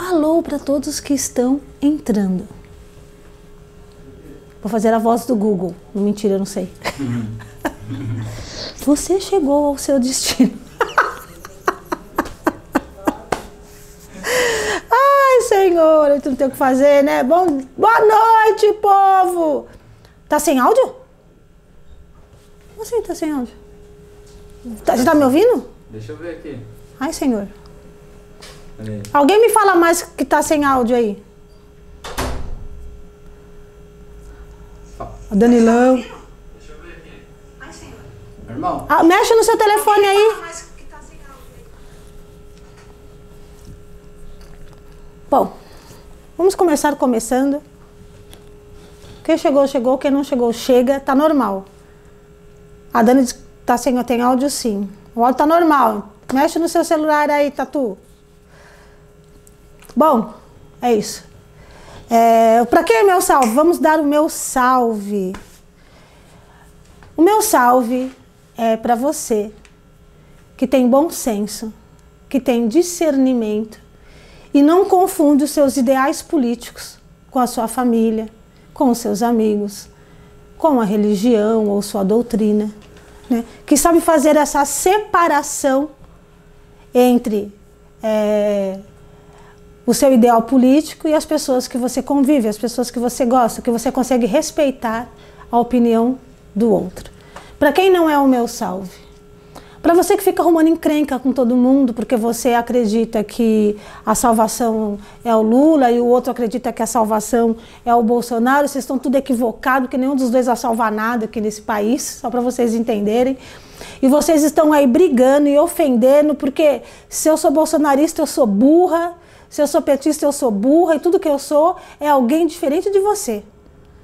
alô para todos que estão entrando. Vou fazer a voz do Google. Não, mentira, eu não sei. Você chegou ao seu destino. Ai, Senhor, eu não tenho o que fazer, né? Bom, boa noite, povo! Tá sem áudio? Como assim tá sem áudio? Tá, você tá me ouvindo? Deixa eu ver aqui. Ai, Senhor. Peraí. Alguém me fala mais que tá sem áudio aí. O Danilão. Deixa eu ver aqui. Meu irmão, Ah, mexe no seu telefone aí. Bom, vamos começar começando. Quem chegou, chegou. Quem não chegou, chega. Tá normal. A Dani diz que tá sem, tem áudio sim. O áudio tá normal. Mexe no seu celular aí, Tatu. Bom, é isso. É, para quem é meu salve? Vamos dar o meu salve. O meu salve é para você que tem bom senso, que tem discernimento e não confunde os seus ideais políticos com a sua família, com os seus amigos, com a religião ou sua doutrina, né? que sabe fazer essa separação entre é, o seu ideal político e as pessoas que você convive, as pessoas que você gosta, que você consegue respeitar a opinião do outro. Para quem não é o meu salve? Para você que fica arrumando encrenca com todo mundo porque você acredita que a salvação é o Lula e o outro acredita que a salvação é o Bolsonaro, vocês estão tudo equivocado, que nenhum dos dois vai salvar nada aqui nesse país, só para vocês entenderem. E vocês estão aí brigando e ofendendo porque se eu sou bolsonarista eu sou burra, se eu sou petista eu sou burra e tudo que eu sou é alguém diferente de você.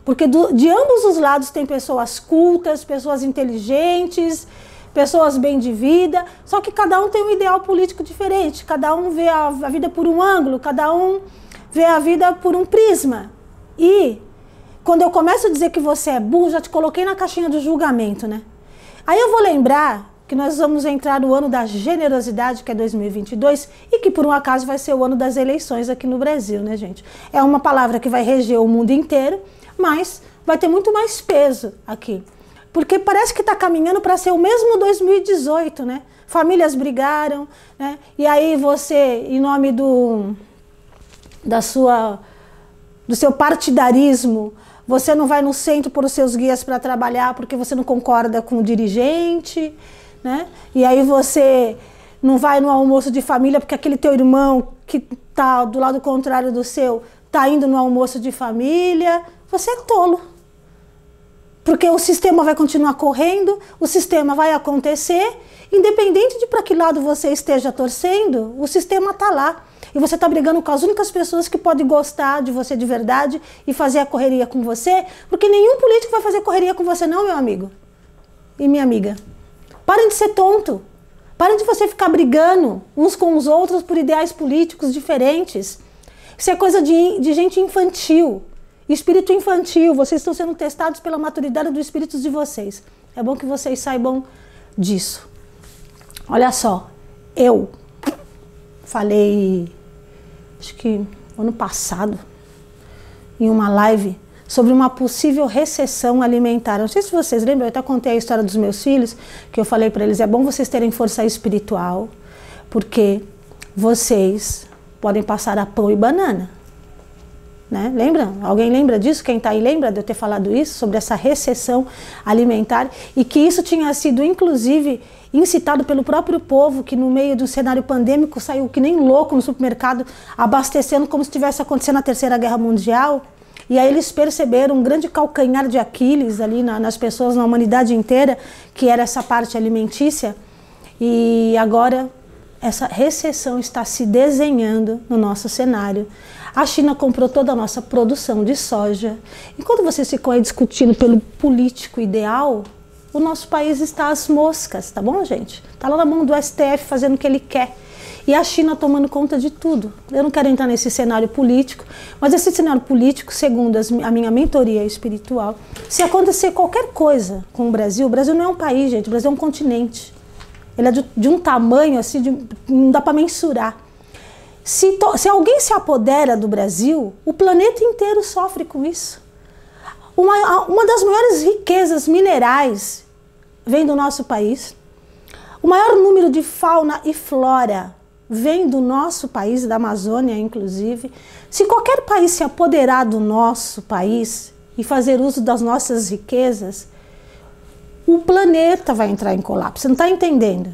Porque do, de ambos os lados tem pessoas cultas, pessoas inteligentes, pessoas bem de vida, só que cada um tem um ideal político diferente, cada um vê a, a vida por um ângulo, cada um vê a vida por um prisma. E quando eu começo a dizer que você é burro, já te coloquei na caixinha do julgamento, né? Aí eu vou lembrar que nós vamos entrar no ano da generosidade, que é 2022, e que por um acaso vai ser o ano das eleições aqui no Brasil, né, gente? É uma palavra que vai reger o mundo inteiro, mas vai ter muito mais peso aqui. Porque parece que está caminhando para ser o mesmo 2018, né? Famílias brigaram, né? E aí você, em nome do da sua do seu partidarismo, você não vai no centro por seus guias para trabalhar porque você não concorda com o dirigente, né? E aí você não vai no almoço de família porque aquele teu irmão que tá do lado contrário do seu tá indo no almoço de família. Você é tolo. Porque o sistema vai continuar correndo, o sistema vai acontecer, independente de para que lado você esteja torcendo, o sistema está lá. E você está brigando com as únicas pessoas que podem gostar de você de verdade e fazer a correria com você, porque nenhum político vai fazer correria com você, não, meu amigo e minha amiga. Parem de ser tonto. Parem de você ficar brigando uns com os outros por ideais políticos diferentes. Isso é coisa de, de gente infantil. Espírito infantil, vocês estão sendo testados pela maturidade dos espíritos de vocês. É bom que vocês saibam disso. Olha só, eu falei, acho que ano passado, em uma live, sobre uma possível recessão alimentar. Não sei se vocês lembram, eu até contei a história dos meus filhos, que eu falei para eles: é bom vocês terem força espiritual, porque vocês podem passar a pão e banana. Né? Lembra? Alguém lembra disso? Quem está aí lembra de eu ter falado isso sobre essa recessão alimentar e que isso tinha sido inclusive incitado pelo próprio povo que no meio do cenário pandêmico saiu que nem louco no supermercado abastecendo como se estivesse acontecendo a terceira guerra mundial. E aí eles perceberam um grande calcanhar de Aquiles ali na, nas pessoas, na humanidade inteira, que era essa parte alimentícia. E agora essa recessão está se desenhando no nosso cenário. A China comprou toda a nossa produção de soja. Enquanto vocês ficam aí discutindo pelo político ideal, o nosso país está às moscas, tá bom, gente? Está lá na mão do STF fazendo o que ele quer. E a China tomando conta de tudo. Eu não quero entrar nesse cenário político, mas esse cenário político, segundo as, a minha mentoria espiritual, se acontecer qualquer coisa com o Brasil, o Brasil não é um país, gente, o Brasil é um continente. Ele é de, de um tamanho assim, de, não dá para mensurar. Se, se alguém se apodera do Brasil, o planeta inteiro sofre com isso. Uma, uma das maiores riquezas minerais vem do nosso país. O maior número de fauna e flora vem do nosso país, da Amazônia, inclusive. Se qualquer país se apoderar do nosso país e fazer uso das nossas riquezas, o planeta vai entrar em colapso. Você não está entendendo?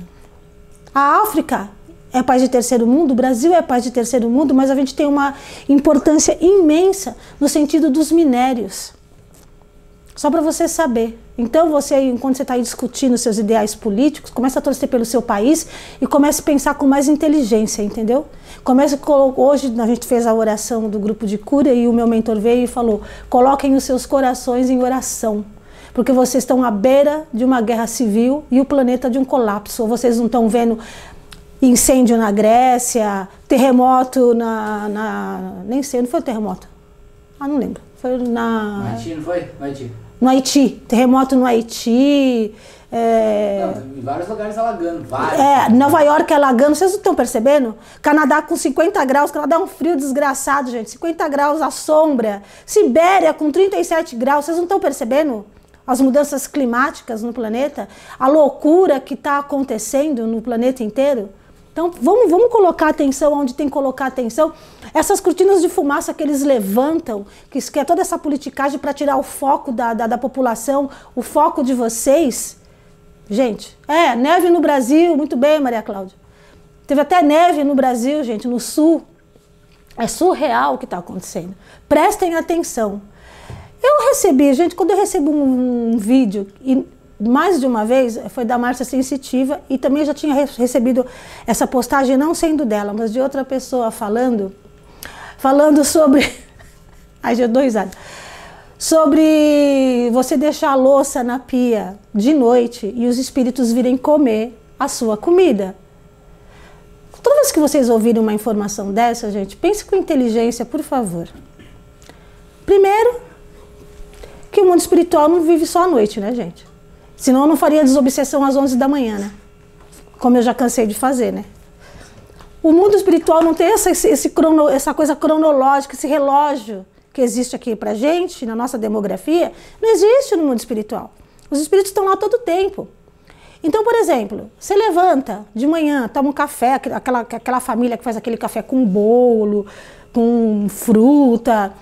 A África é país de terceiro mundo, o Brasil é país de terceiro mundo, mas a gente tem uma importância imensa no sentido dos minérios. Só para você saber. Então você, enquanto você está aí discutindo seus ideais políticos, começa a torcer pelo seu país e comece a pensar com mais inteligência, entendeu? Comece hoje a gente fez a oração do grupo de cura e o meu mentor veio e falou: coloquem os seus corações em oração, porque vocês estão à beira de uma guerra civil e o planeta de um colapso. Ou vocês não estão vendo incêndio na Grécia, terremoto na, na nem sei, não foi terremoto? Ah, não lembro. Foi na. Haiti, não foi? Haiti no Haiti, terremoto no Haiti. É... Não, em vários lugares alagando, vários. É, Nova York alagando, vocês não estão percebendo? Canadá com 50 graus, Canadá é um frio desgraçado, gente, 50 graus à sombra. Sibéria com 37 graus, vocês não estão percebendo? As mudanças climáticas no planeta, a loucura que está acontecendo no planeta inteiro. Então vamos, vamos colocar atenção onde tem que colocar atenção. Essas cortinas de fumaça que eles levantam, que, que é toda essa politicagem para tirar o foco da, da, da, população, o foco de vocês. Gente, é, neve no Brasil, muito bem, Maria Cláudia. Teve até neve no Brasil, gente, no sul. É surreal o que está acontecendo. Prestem atenção. Eu recebi, gente, quando eu recebo um, um vídeo e mais de uma vez foi da Márcia Sensitiva e também já tinha recebido essa postagem, não sendo dela, mas de outra pessoa falando, falando sobre. Ai, já dois anos. Sobre você deixar a louça na pia de noite e os espíritos virem comer a sua comida. Toda vez que vocês ouvirem uma informação dessa, gente, pense com inteligência, por favor. Primeiro, que o mundo espiritual não vive só à noite, né, gente? Senão eu não faria desobsessão às 11 da manhã, né? Como eu já cansei de fazer, né? O mundo espiritual não tem essa, esse crono, essa coisa cronológica, esse relógio que existe aqui pra gente, na nossa demografia, não existe no mundo espiritual. Os espíritos estão lá todo o tempo. Então, por exemplo, você levanta de manhã, toma um café, aquela, aquela família que faz aquele café com bolo, com fruta,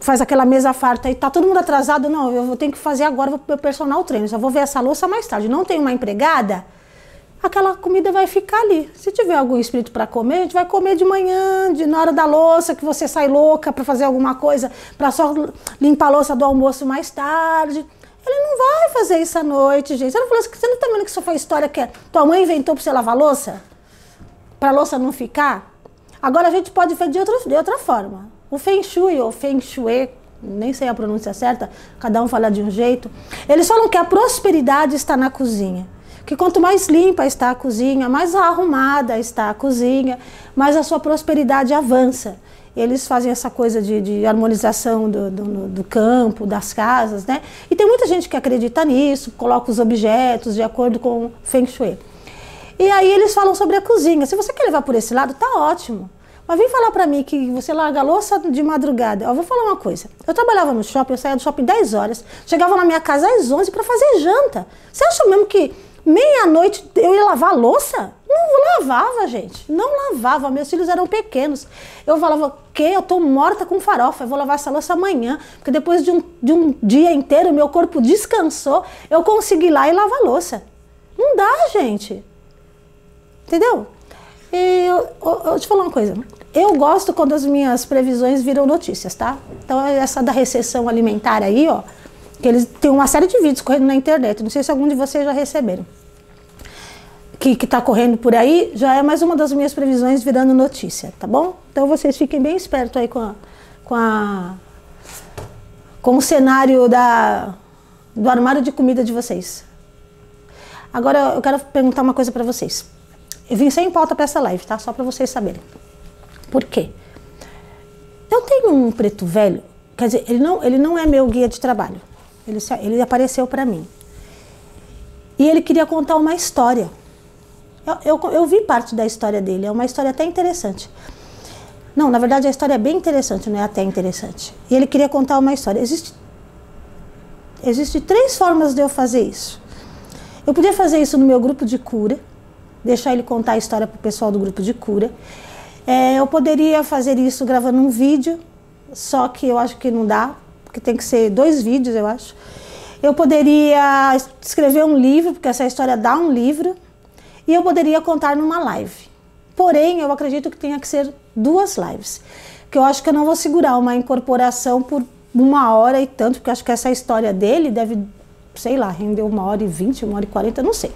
faz aquela mesa farta e tá todo mundo atrasado, não, eu ter que fazer agora, vou pro personal treino, só vou ver essa louça mais tarde. Não tem uma empregada, aquela comida vai ficar ali. Se tiver algum espírito para comer, a gente vai comer de manhã, de na hora da louça, que você sai louca para fazer alguma coisa, para só limpar a louça do almoço mais tarde. Ele não vai fazer isso à noite, gente. Você não, falou, você não tá vendo que isso foi história que tua mãe inventou para você lavar louça? Para a louça não ficar? Agora a gente pode fazer de outra, de outra forma. O Feng Shui ou Feng Shui, nem sei a pronúncia certa, cada um fala de um jeito. Eles falam que a prosperidade está na cozinha. Que quanto mais limpa está a cozinha, mais arrumada está a cozinha, mais a sua prosperidade avança. Eles fazem essa coisa de, de harmonização do, do, do, campo, das casas, né? E tem muita gente que acredita nisso, coloca os objetos de acordo com Feng Shui. E aí eles falam sobre a cozinha. Se você quer levar por esse lado, tá ótimo. Mas vem falar para mim que você larga a louça de madrugada. Eu vou falar uma coisa. Eu trabalhava no shopping, eu saía do shopping 10 horas, chegava na minha casa às 11 para fazer janta. Você acha mesmo que meia-noite eu ia lavar a louça? Não lavava, gente. Não lavava. Meus filhos eram pequenos. Eu falava, que eu tô morta com farofa, eu vou lavar essa louça amanhã. Porque depois de um, de um dia inteiro, meu corpo descansou, eu consegui ir lá e lavar a louça. Não dá, gente. Entendeu? E eu, eu, eu te falar uma coisa. Eu gosto quando as minhas previsões viram notícias, tá? Então, essa da recessão alimentar aí, ó, que eles têm uma série de vídeos correndo na internet. Não sei se algum de vocês já receberam. Que, que tá correndo por aí, já é mais uma das minhas previsões virando notícia, tá bom? Então, vocês fiquem bem espertos aí com a, com a com o cenário da, do armário de comida de vocês. Agora, eu quero perguntar uma coisa para vocês. Eu vim sem pauta para essa live, tá? Só para vocês saberem. Por quê? Eu tenho um preto velho, quer dizer, ele não, ele não é meu guia de trabalho. Ele, ele apareceu para mim. E ele queria contar uma história. Eu, eu, eu, vi parte da história dele, é uma história até interessante. Não, na verdade a história é bem interessante, não é até interessante. E ele queria contar uma história. Existe, existe três formas de eu fazer isso. Eu podia fazer isso no meu grupo de cura, deixar ele contar a história para o pessoal do grupo de cura. É, eu poderia fazer isso gravando um vídeo, só que eu acho que não dá, porque tem que ser dois vídeos, eu acho. Eu poderia escrever um livro, porque essa história dá um livro, e eu poderia contar numa live. Porém, eu acredito que tenha que ser duas lives. Que eu acho que eu não vou segurar uma incorporação por uma hora e tanto, porque eu acho que essa história dele deve, sei lá, render uma hora e vinte, uma hora e quarenta, não sei.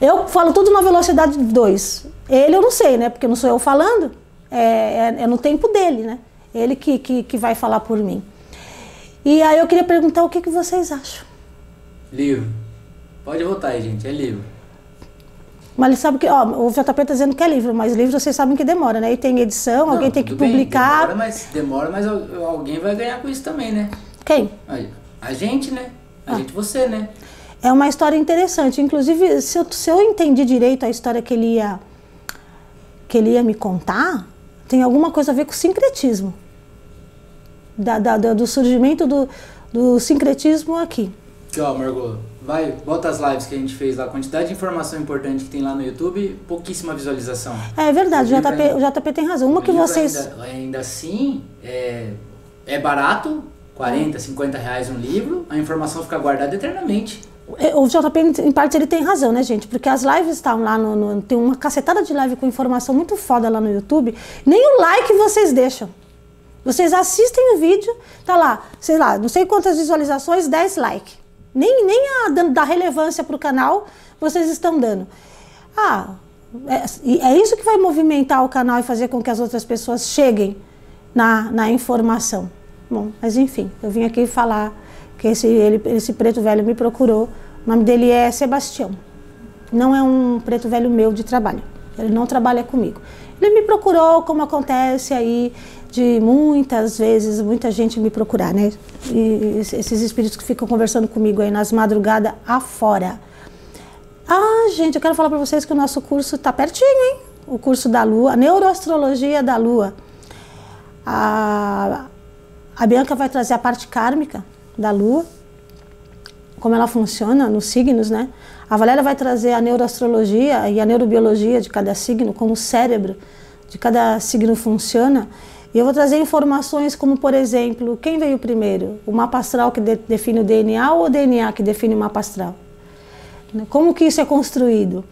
Eu falo tudo na velocidade 2. Ele eu não sei, né? Porque não sou eu falando, é, é, é no tempo dele, né? Ele que, que, que, vai falar por mim. E aí eu queria perguntar o que, que vocês acham. Livro. Pode votar aí, gente, é livro. Mas ele sabe que, ó, o JP está dizendo que é livro, mas livro vocês sabem que demora, né? E tem edição, Não, alguém tem que bem, publicar. demora, mas, demora, mas al- alguém vai ganhar com isso também, né? Quem? A, gente, né? Ah. A gente, você, né? É uma história interessante. Inclusive, se eu, se eu entendi direito a história que ele ia que ele ia me contar, tem alguma coisa a ver com o sincretismo. Da, da- da- do surgimento do, do sincretismo aqui. Ó, Margot, vai, bota as lives que a gente fez lá, a quantidade de informação importante que tem lá no YouTube, pouquíssima visualização. É verdade, o JP, ainda- o JP tem razão. Uma que vocês. Ainda, ainda assim, é, é barato, 40, 50 reais um livro, a informação fica guardada eternamente. É, O JP, em parte, ele tem razão, né, gente? Porque as lives estão lá no, no- Tem uma cacetada de live com informação muito foda lá no YouTube. Nem o like vocês deixam. Vocês assistem o vídeo, tá lá, sei lá, não sei quantas visualizações, 10 likes. Nem, nem a da relevância pro canal vocês estão dando. Ah, é, é isso que vai movimentar o canal e fazer com que as outras pessoas cheguem na, na informação. Bom, mas enfim, eu vim aqui falar que esse, ele, esse preto velho me procurou. O nome dele é Sebastião. Não é um preto velho meu de trabalho. Ele não trabalha comigo. Ele me procurou, como acontece aí de muitas vezes, muita gente me procurar, né? E esses espíritos que ficam conversando comigo aí nas madrugadas afora. Ah, gente, eu quero falar para vocês que o nosso curso está pertinho, hein? O curso da Lua, Neuroastrologia da Lua. A, a Bianca vai trazer a parte kármica da Lua, como ela funciona nos signos, né? A Valéria vai trazer a neuroastrologia e a neurobiologia de cada signo, como o cérebro de cada signo funciona. E eu vou trazer informações como, por exemplo, quem veio primeiro? O mapa astral que de- define o DNA ou o DNA que define o mapa astral? Como que isso é construído?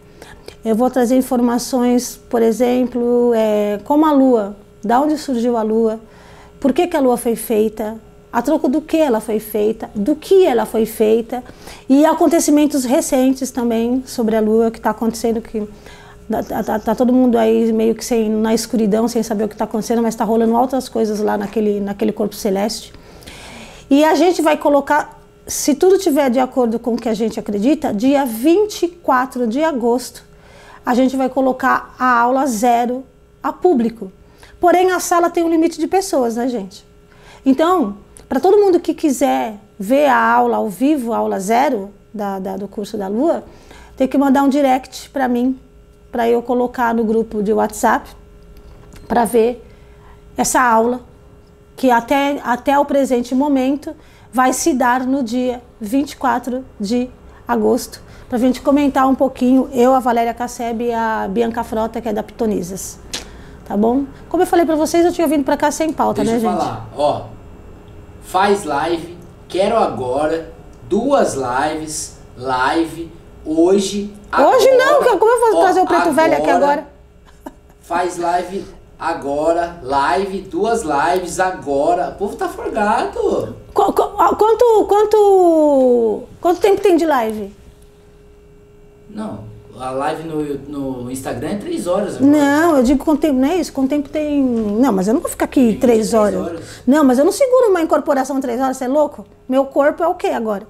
Eu vou trazer informações, por exemplo, é, como a Lua, da onde surgiu a Lua, por que, que a Lua foi feita, a troco do que ela foi feita, do que ela foi feita e acontecimentos recentes também sobre a Lua que está acontecendo que tá, tá- tá todo mundo aí meio que sem, na escuridão, sem saber o que está acontecendo, mas está rolando altas coisas lá naquele, naquele corpo celeste. E a gente vai colocar, se tudo tiver de acordo com o que a gente acredita, dia 24 de agosto, a gente vai colocar a aula zero a público. Porém, a sala tem um limite de pessoas, né, gente? Então, para todo mundo que quiser ver a aula ao vivo, a aula zero da, da- do curso da Lua, tem que mandar um direct para mim, para eu colocar no grupo de WhatsApp, para ver essa aula que até, até o presente momento vai se dar no dia 24 de agosto, para a gente comentar um pouquinho, eu, a Valéria Casseb e a Bianca Frota, que é da Pitonisas. Tá bom? Como eu falei para vocês, eu tinha vindo para cá sem pauta, Deixa né, eu gente? falar, ó. Faz live, quero agora, duas lives, live, hoje. Hoje não, agora, como eu vou ó, trazer o preto velho aqui agora? Faz live agora, live, duas lives agora. O povo tá forgado. Qu- qu- Quanto, quanto, quanto tempo tem de live? Não, a live no, no Instagram é três horas agora. Não, eu digo quanto tempo, não é isso? Quanto tempo tem. Não, mas eu não vou ficar aqui três 23 horas. horas. Não, mas eu não seguro uma incorporação três horas, você é louco? Meu corpo é o quê agora?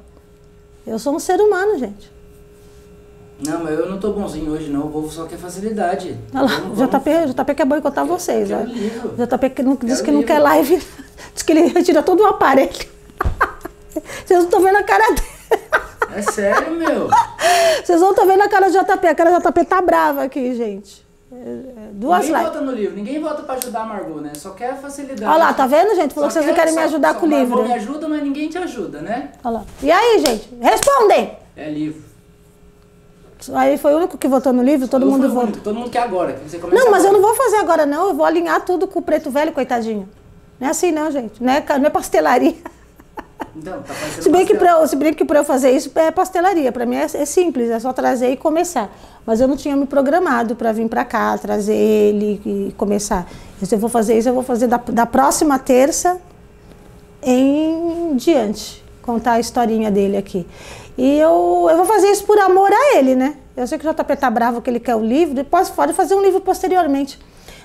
Eu sou um ser humano, gente. Não, mas eu não tô bonzinho hoje não, o povo só quer facilidade. Olha lá, Vamos- o vamos- JP, JP quer boicotar vocês. quero livro. O JP que não, diz Quero que não livro. quer live, diz que ele retira todo o aparelho. Vocês não estão vendo a cara dele. É sério, meu. Vocês não estão vendo a cara do JP. A cara do JP tá brava aqui, gente. é, duas ninguém lives. vota no livro, ninguém vota pra ajudar a Margot, né? Só quer facilidade. Olha lá, tá vendo, gente? Falou que Só vocês não quer- querem me só- ajudar só com o livro. Margot me ajuda, mas ninguém te ajuda, né? Olha lá. E aí, gente? Respondem! É livro. Aí foi o único que votou no livro, todo Eu mundo votou. Todo mundo quer agora. que Não, mas eu agora. não vou fazer agora, não. Eu vou alinhar tudo com o preto velho, coitadinho. Não é assim, não, gente. Não é, não é pastelaria. Então, tá parecendo Se bem, que pra, eu- se bem que para eu fazer isso é pastelaria. Para mim é, é simples, é só trazer e começar. Mas eu não tinha me programado para vir para cá, trazer ele e começar. Se eu vou fazer isso, eu vou fazer da, da próxima terça em diante. Contar a historinha dele aqui. E eu, eu vou fazer isso por amor a ele, né? Eu sei que o JP tá bravo que ele quer o livro, depois pode fazer um livro posteriormente.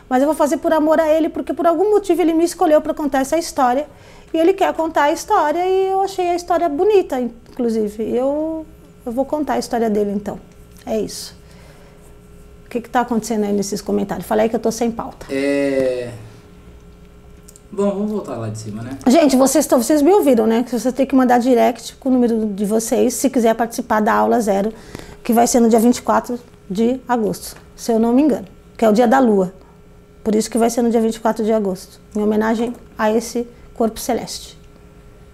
Mas eu vou fazer por amor a ele, porque por algum motivo ele me escolheu para contar essa história. E ele quer contar a história e eu achei a história bonita, inclusive. Eu, eu vou contar a história dele então. É isso. O que está acontecendo aí nesses comentários? Falei que eu tô sem pauta. É... Bom, vamos voltar lá de cima, né? Gente, vocês, tão- vocês me ouviram, né? Que você tem que mandar direct com o número de vocês se quiser participar da aula zero, que vai ser no dia 24 de agosto, se eu não me engano, que é o dia da lua. Por isso que vai ser no dia 24 de agosto, em homenagem a esse corpo celeste.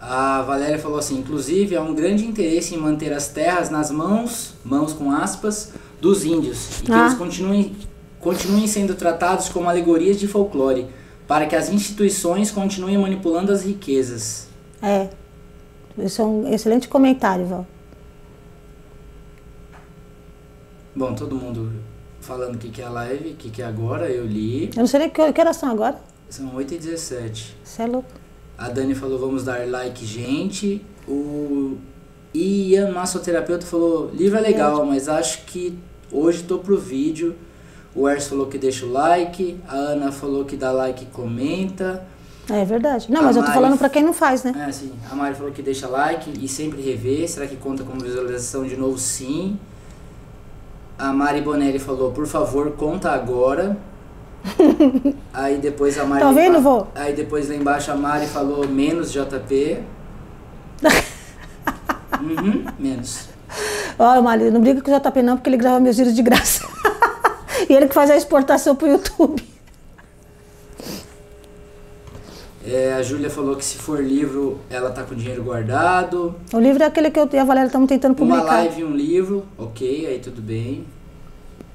A Valéria falou assim, inclusive há um grande interesse em manter as terras nas mãos, mãos com aspas, dos índios, e que Ah. eles continuem, continuem sendo tratados como alegorias de folclore, para que as instituições continuem manipulando as riquezas. É. Esse é um excelente comentário, Val. Bom, todo mundo falando o que, que é a live, o que, que é agora, eu li. Eu não sei nem que, que horas são agora. São 8h17. Você é louco. A Dani falou, vamos dar like, gente. O Ian Massoterapeuta falou, livro é legal, mas acho que hoje tô pro vídeo. O Ers falou que deixa o like. A Ana falou que dá like e comenta. É verdade. Não, A mas eu tô Mari- falando pra quem não faz, né? É, sim. A Mari falou que deixa like e sempre rever. Será que conta como visualização de novo? Sim. A Mari Bonelli falou, por favor, conta agora. Aí depois a Mari. Tá vendo, vô? Aí depois lá embaixo a Mari falou menos JP. uhum, menos. Olha, Mali, não briga com o JP não, porque ele grava meus vídeos de graça. e ele que faz a exportação pro YouTube. É, a Júlia falou que se for livro, ela tá com dinheiro guardado. O livro é aquele que eu e a Valéria estamos tentando Uma publicar. live e um livro, ok, aí tudo bem.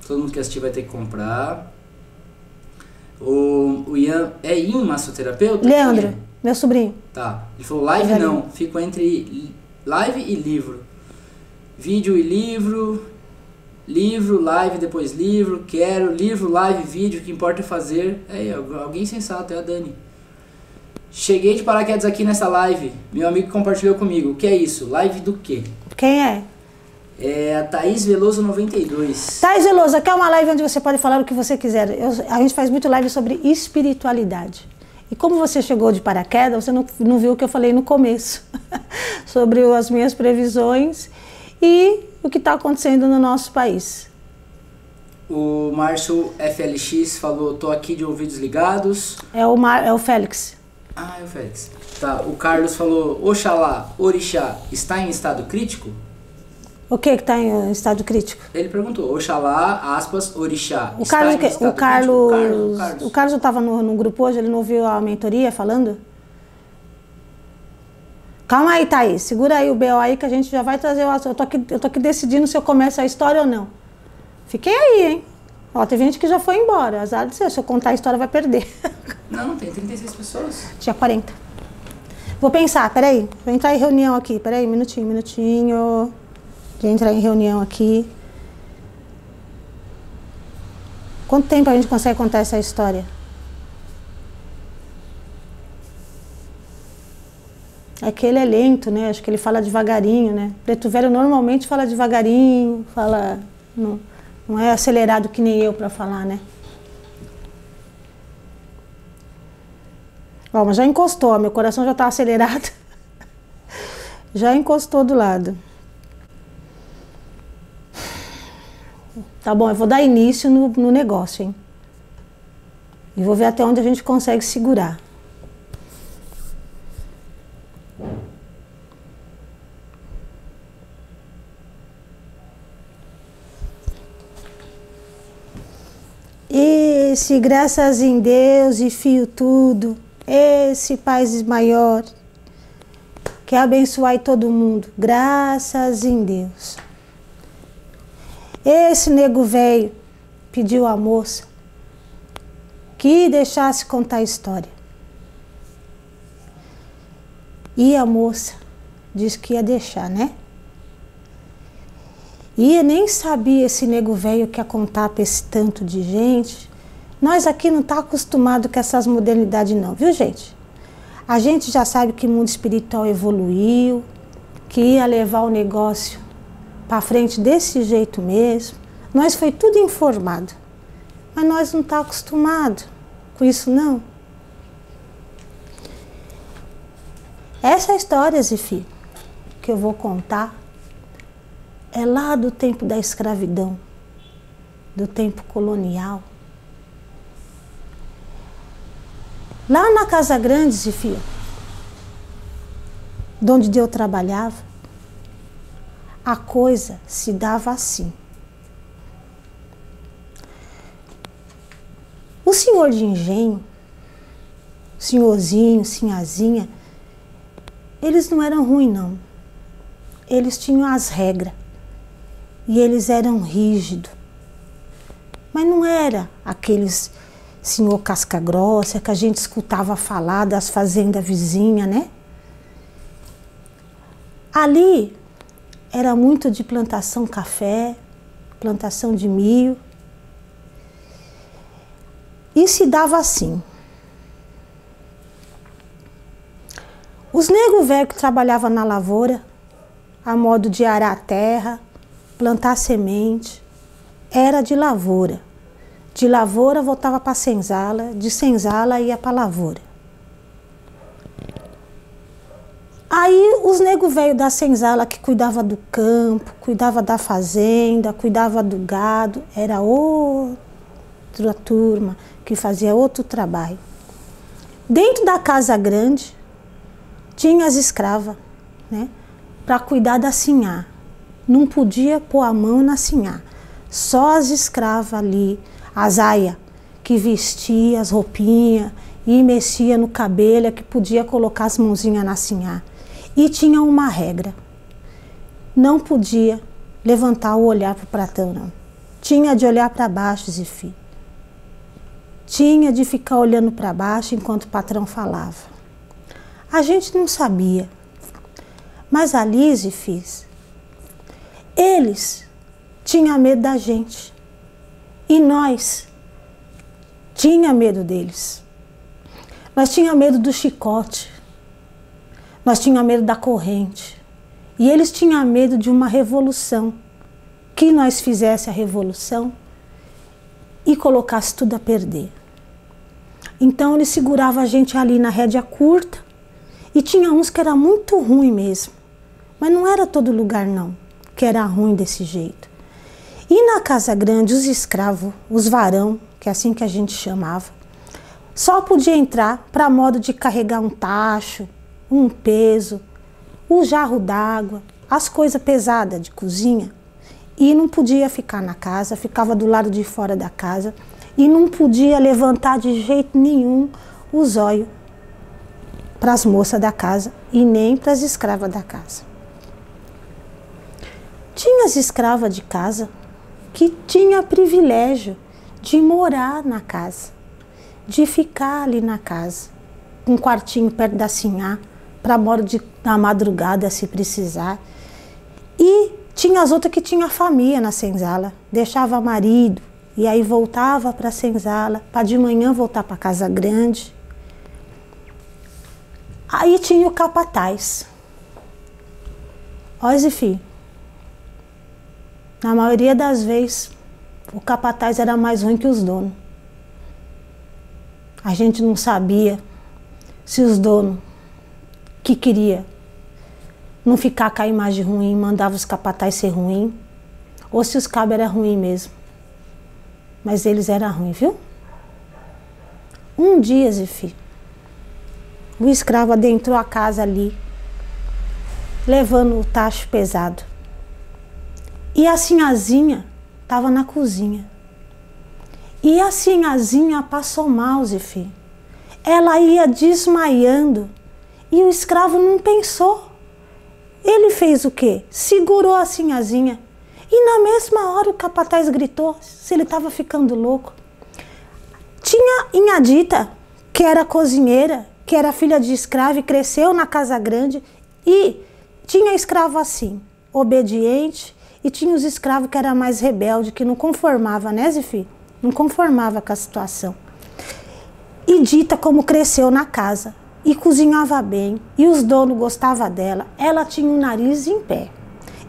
Todo mundo que assistir vai ter que comprar. O, o Ian. É Ian massoterapeuta? Leandro, é? meu sobrinho. Tá. Ele falou live Evelyn. não, fico entre li- live e livro. Vídeo e livro. Livro, live, depois livro. Quero, livro, live, vídeo, o que importa é fazer. É, al- alguém sensato, é a Dani. Cheguei de paraquedas aqui nessa live. Meu amigo compartilhou comigo. O que é isso? Live do quê? Quem é? É a Thaís Veloso 92. Thais Veloso, aqui é uma live onde você pode falar o que você quiser. Eu- a gente faz muito live sobre espiritualidade. E como você chegou de paraquedas, você não, não viu o que eu falei no começo sobre as minhas previsões e o que está acontecendo no nosso país. O Márcio FLX falou: tô aqui de ouvidos ligados. É o, Mar, é o Félix. Ah, é o Félix. Tá, o Carlos falou: Oxalá, Orixá, está em estado crítico? O que está em estado crítico? Ele perguntou: Oxalá, aspas, Orixá. O está Carlos, em que- estado o Carlos, crítico? Carlos, Carlos. o Carlos estava no, no grupo hoje, ele não ouviu a mentoria falando? Calma aí, Thaís, segura aí o BO aí que a gente já vai trazer o assunto. Eu tô aqui, eu tô aqui decidindo se eu começo a história ou não. Fiquei aí, hein? Ó, teve gente que já foi embora. Azar de ser, se eu contar a história vai perder. Não, tem 36 pessoas. Tinha 40. Vou pensar, peraí. Vou entrar em reunião aqui. Peraí, minutinho, minutinho. Eu entrar em reunião aqui. Quanto tempo a gente consegue contar essa história? É que ele é lento, né? Acho que ele fala devagarinho, né? Preto Velho normalmente fala devagarinho, fala. Não, não é acelerado que nem eu para falar, né? Ó, mas já encostou, meu coração já tá acelerado. já encostou do lado. Tá bom, eu vou dar início no, no negócio, hein? E vou ver até onde a gente consegue segurar. Esse, graças em Deus e fio tudo. Esse Pai maior. Quer abençoar todo mundo. Graças em Deus. Esse nego velho pediu à moça que deixasse contar a história. E a moça disse que ia deixar, né? E nem sabia esse nego velho que ia contar para esse tanto de gente. Nós aqui não tá acostumado com essas modernidades não, viu gente? A gente já sabe que o mundo espiritual evoluiu, que ia levar o negócio para frente desse jeito mesmo. Nós foi tudo informado. Mas nós não tá acostumado com isso não. Essa é história, Zifi, que eu vou contar é lá do tempo da escravidão, do tempo colonial. Lá na Casa Grande, Zifia, de onde eu trabalhava, a coisa se dava assim. O senhor de engenho, senhorzinho, sinhazinha, eles não eram ruins, não. Eles tinham as regras e eles eram rígidos. Mas não era aqueles senhor casca grossa que a gente escutava falar das fazendas vizinhas, né? Ali era muito de plantação café, plantação de milho. E se dava assim. Os negros velhos que trabalhavam na lavoura, a modo de arar a terra, plantar semente, era de lavoura. De lavoura voltava para senzala, de senzala ia para lavoura. Aí os nego velho da senzala que cuidava do campo, cuidava da fazenda, cuidava do gado, era outra turma que fazia outro trabalho. Dentro da casa grande tinha as escravas, né, para cuidar da sinhá não podia pôr a mão na sinhá. Só as escravas ali, as aia, que vestia as roupinhas e mexia no cabelo, é que podia colocar as mãozinhas na sinhá. E tinha uma regra: não podia levantar o olhar para o pratão, não. Tinha de olhar para baixo, Zifi. Tinha de ficar olhando para baixo enquanto o patrão falava. A gente não sabia. Mas a Lise fez eles tinham medo da gente. E nós tinha medo deles. Nós tinha medo do chicote. Nós tinha medo da corrente. E eles tinham medo de uma revolução. Que nós fizesse a revolução e colocasse tudo a perder. Então ele segurava a gente ali na rédea curta e tinha uns que era muito ruim mesmo. Mas não era todo lugar não que era ruim desse jeito. E na casa grande, os escravos, os varão, que é assim que a gente chamava, só podia entrar para modo de carregar um tacho, um peso, um jarro d'água, as coisas pesadas de cozinha. E não podia ficar na casa, ficava do lado de fora da casa e não podia levantar de jeito nenhum os olhos para as moças da casa e nem para as escravas da casa. Tinha as escravas de casa que tinha privilégio de morar na casa, de ficar ali na casa, um quartinho perto da sinhá, para morar de, na madrugada se precisar. E tinha as outras que tinha família na senzala, deixava marido e aí voltava para a senzala, para de manhã voltar para casa grande. Aí tinha o capataz. Olha, filho, na maioria das vezes, o capataz era mais ruim que os donos. A gente não sabia se os donos que queria não ficar com a imagem ruim, mandava os capatazes ser ruim, ou se os cabos eram ruins mesmo. Mas eles eram ruins, viu? Um dia, Zifi, o escravo adentrou a casa ali, levando o tacho pesado. E a sinhazinha estava na cozinha. E a sinhazinha passou mal, Zifi. Ela ia desmaiando. E o escravo não pensou. Ele fez o quê? Segurou a sinhazinha. E na mesma hora o capataz gritou se ele estava ficando louco. Tinha Inhadita, que era cozinheira, que era filha de escravo e cresceu na casa grande. E tinha escravo assim, obediente, e tinha os escravos que era mais rebelde, que não conformava, né, Zifi? Não conformava com a situação. E Dita, como cresceu na casa. E cozinhava bem, e os donos gostavam dela, ela tinha o nariz em pé.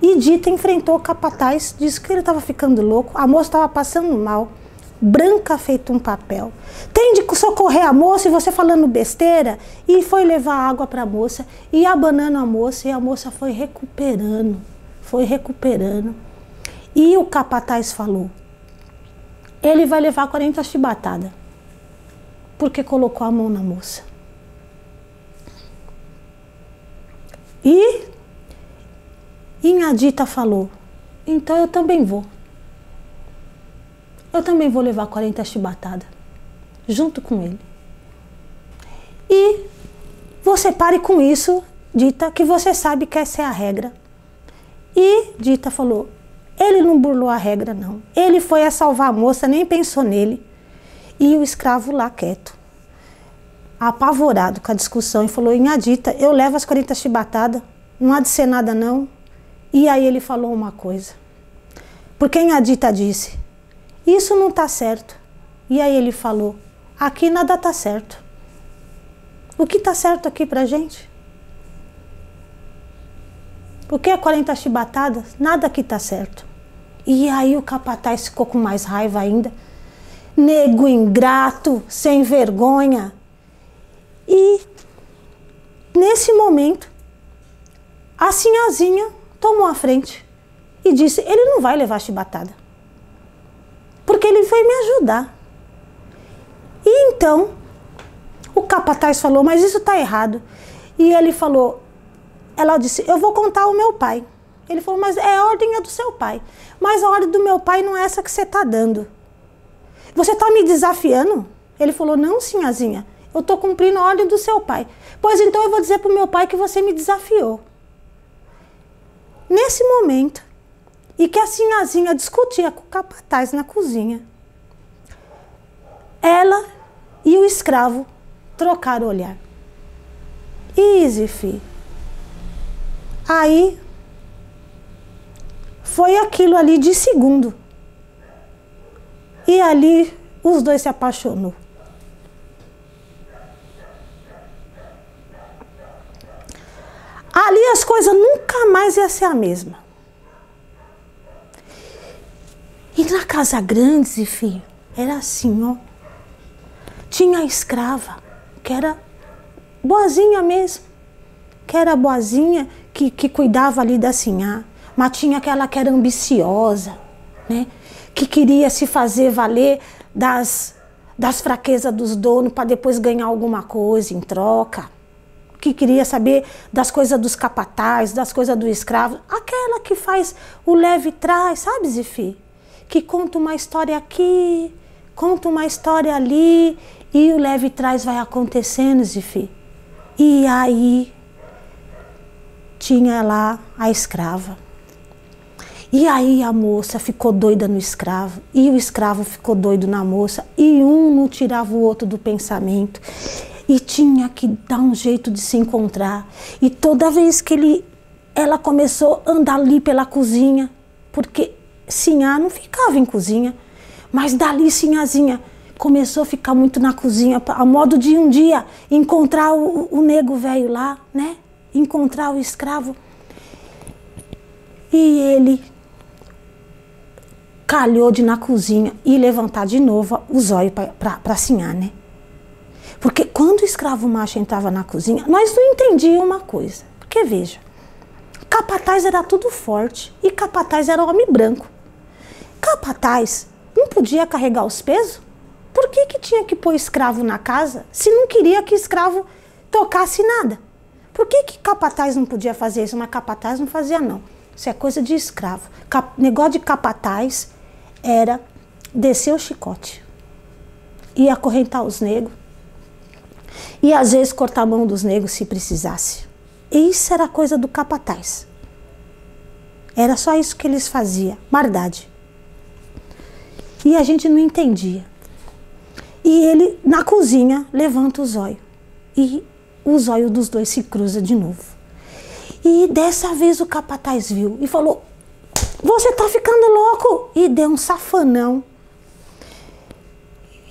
E Dita enfrentou o capataz, disse que ele estava ficando louco, a moça estava passando mal, branca feito um papel. Tem de socorrer a moça e você falando besteira, e foi levar água para a moça, e abanando a moça, e a moça foi recuperando, foi recuperando. E o capataz falou: ele vai levar 40 chibatadas. Porque colocou a mão na moça. E Inhadita falou: então eu também vou. Eu também vou levar 40 chibatadas. Junto com ele. E você pare com isso, Dita, que você sabe que essa é a regra. E Dita falou: ele não burlou a regra, não. Ele foi a salvar a moça, nem pensou nele. E o escravo lá quieto, apavorado com a discussão, e falou: Inhadita, eu levo as 40 chibatadas, não há de ser nada, não. E aí ele falou uma coisa. Porque Inhadita disse: Isso não está certo. E aí ele falou: Aqui nada está certo. O que está certo aqui para gente? Por que 40 chibatadas? Nada aqui está certo. E aí o capataz ficou com mais raiva ainda. Nego ingrato, sem vergonha. E nesse momento, a sinhazinha tomou a frente e disse: Ele não vai levar chibatada. Porque ele veio me ajudar. E então, o capataz falou: Mas isso está errado. E ele falou: Ela disse: Eu vou contar ao meu pai. Ele falou: Mas é a ordem é do seu pai. Mas a ordem do meu pai não é essa que você está dando. Você está me desafiando? Ele falou: Não, sinhazinha. Eu estou cumprindo a ordem do seu pai. Pois então eu vou dizer para o meu pai que você me desafiou. Nesse momento, e que a sinhazinha discutia com o capataz na cozinha, ela e o escravo trocaram olhar. Easy, fi. Aí foi aquilo ali de segundo. E ali os dois se apaixonou. Ali as coisas nunca mais iam ser a mesma. E na casa grande, filho, era assim, ó. Tinha a escrava, que era boazinha mesmo. Que era boazinha, que, que cuidava ali da sinhá mas tinha aquela que era ambiciosa, né? que queria se fazer valer das, das fraquezas dos donos para depois ganhar alguma coisa em troca, que queria saber das coisas dos capatais, das coisas do escravo, aquela que faz o leve trás, sabe, Zifi? Que conta uma história aqui, conta uma história ali e o leve trás vai acontecendo, Zifi. E aí tinha lá a escrava e aí a moça ficou doida no escravo, e o escravo ficou doido na moça, e um não tirava o outro do pensamento. E tinha que dar um jeito de se encontrar. E toda vez que ele, ela começou a andar ali pela cozinha, porque Sinhá não ficava em cozinha, mas dali Sinhazinha começou a ficar muito na cozinha, a modo de um dia encontrar o, o nego velho lá, né? Encontrar o escravo. E ele calhou de na cozinha e levantar de novo os olhos para assinhar, né? Porque quando o escravo macho entrava na cozinha, nós não entendíamos uma coisa. Porque veja, capataz era tudo forte e capataz era homem branco. Capataz não podia carregar os pesos? Por que, que tinha que pôr escravo na casa se não queria que escravo tocasse nada? Por que, que capataz não podia fazer isso, mas capataz não fazia não? Isso é coisa de escravo. Cap negócio de capataz era descer o chicote. ia acorrentar os negros. E às vezes cortar a mão dos negros se precisasse. Isso era coisa do capataz. Era só isso que eles faziam, maldade. E a gente não entendia. E ele, na cozinha, levanta o zóio. E o zóio dos dois se cruza de novo. E dessa vez o capataz viu e falou: Você tá ficando louco! E deu um safanão.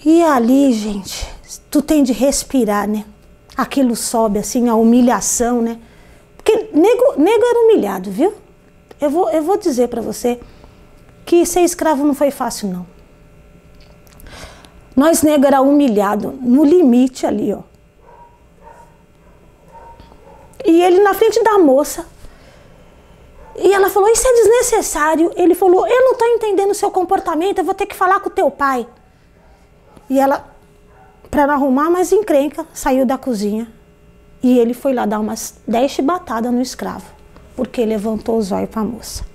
E ali, gente, tu tem de respirar, né? Aquilo sobe assim, a humilhação, né? Porque nego, era humilhado, viu? Eu vou, eu vou dizer para você que ser escravo não foi fácil, não. Nós nego era humilhado no limite ali, ó. E ele na frente da moça. E ela falou: Isso é desnecessário. Ele falou: Eu não estou entendendo o seu comportamento, eu vou ter que falar com o teu pai. E ela, para não arrumar mais encrenca, saiu da cozinha. E ele foi lá dar umas dez chibatadas no escravo, porque levantou os olhos para a moça.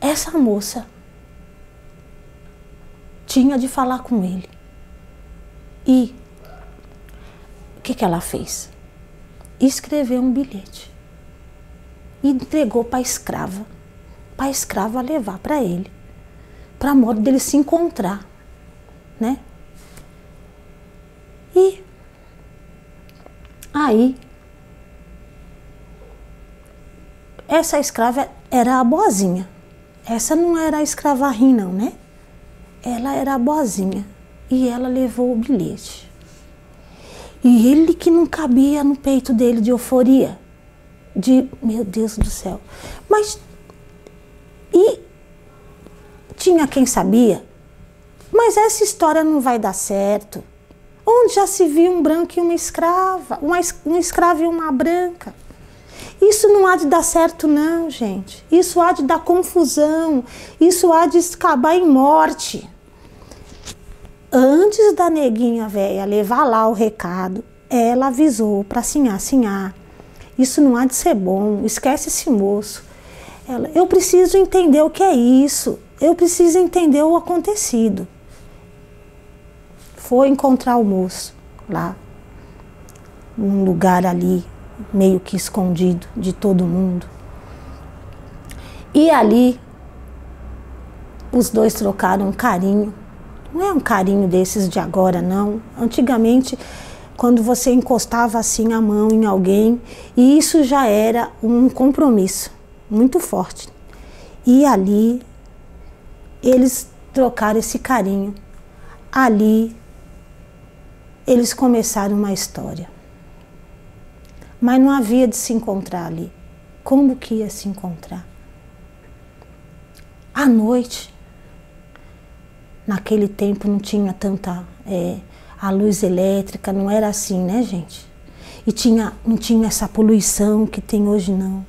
Essa moça tinha de falar com ele. E o que, que ela fez? Escreveu um bilhete e entregou para a escrava, para a escrava levar para ele, para modo dele se encontrar, né? E aí essa escrava era a boazinha. Essa não era a escrava rim, não, né? ela era boazinha e ela levou o bilhete. E ele que não cabia no peito dele de euforia, de meu Deus do céu. Mas e tinha quem sabia, mas essa história não vai dar certo. Onde já se viu um branco e uma escrava, uma, um escravo e uma branca? Isso não há de dar certo, não, gente. Isso há de dar confusão. Isso há de acabar em morte antes da neguinha velha levar lá o recado, ela avisou para sinhar, sinhar. Isso não há de ser bom, esquece esse moço. Ela, eu preciso entender o que é isso, eu preciso entender o acontecido. Foi encontrar o moço lá, num lugar ali, meio que escondido de todo mundo. E ali, os dois trocaram um carinho não é um carinho desses de agora, não. Antigamente, quando você encostava assim a mão em alguém, isso já era um compromisso muito forte. E ali, eles trocaram esse carinho. Ali, eles começaram uma história. Mas não havia de se encontrar ali. Como que ia se encontrar? À noite, Naquele tempo não tinha tanta é, a luz elétrica, não era assim, né, gente? E tinha, não tinha essa poluição que tem hoje, não.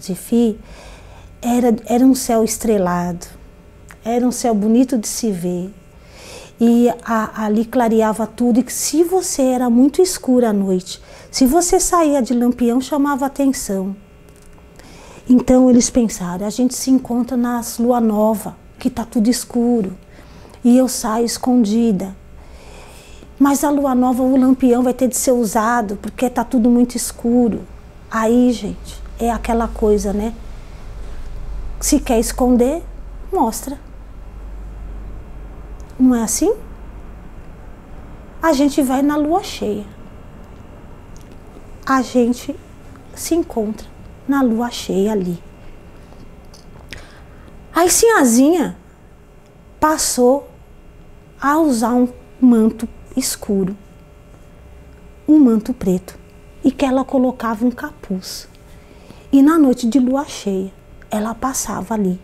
Zifi, era, era um céu estrelado, era um céu bonito de se ver. E a, ali clareava tudo. E se você era muito escuro à noite, se você saía de lampião, chamava atenção. Então eles pensaram: a gente se encontra nas lua nova, que está tudo escuro e eu saio escondida. Mas a lua nova, o lampião vai ter de ser usado porque está tudo muito escuro. Aí, gente, é aquela coisa, né? Se quer esconder, mostra. Não é assim? A gente vai na lua cheia. A gente se encontra na lua cheia ali. Aí, Sinhazinha passou a usar um manto escuro, um manto preto, e que ela colocava um capuz. E na noite de lua cheia, ela passava ali,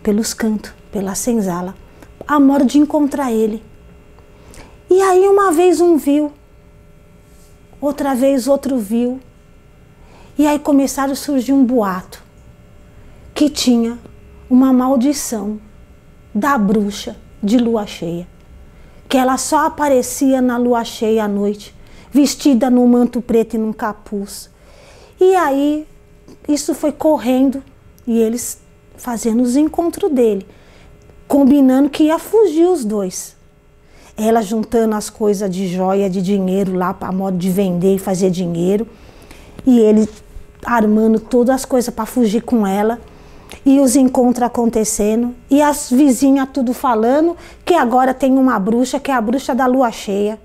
pelos cantos, pela senzala, a modo de encontrar ele. E aí uma vez um viu, outra vez outro viu, e aí começaram a surgir um boato que tinha uma maldição da bruxa de lua cheia que ela só aparecia na lua cheia à noite, vestida num manto preto e num capuz. E aí isso foi correndo e eles fazendo os encontros dele, combinando que ia fugir os dois. ela juntando as coisas de joia, de dinheiro lá, para modo de vender e fazer dinheiro. E ele armando todas as coisas para fugir com ela. E os encontros acontecendo. E as vizinhas tudo falando que agora tem uma bruxa, que é a bruxa da lua cheia,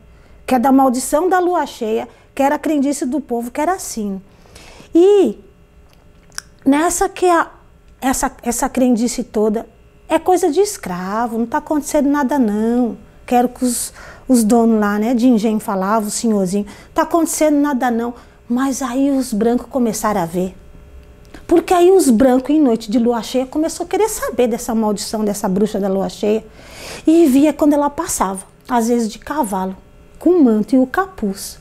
que é da maldição da lua cheia, que era a crendice do povo, que era assim. E nessa que a, essa, essa crendice toda é coisa de escravo, não está acontecendo nada não. Quero que os, os donos lá, né, de engenho falavam, o senhorzinho, tá acontecendo nada não. Mas aí os brancos começaram a ver. Porque aí os brancos, em noite de lua cheia, começou a querer saber dessa maldição, dessa bruxa da lua cheia. E via quando ela passava, às vezes de cavalo, com o manto e o capuz.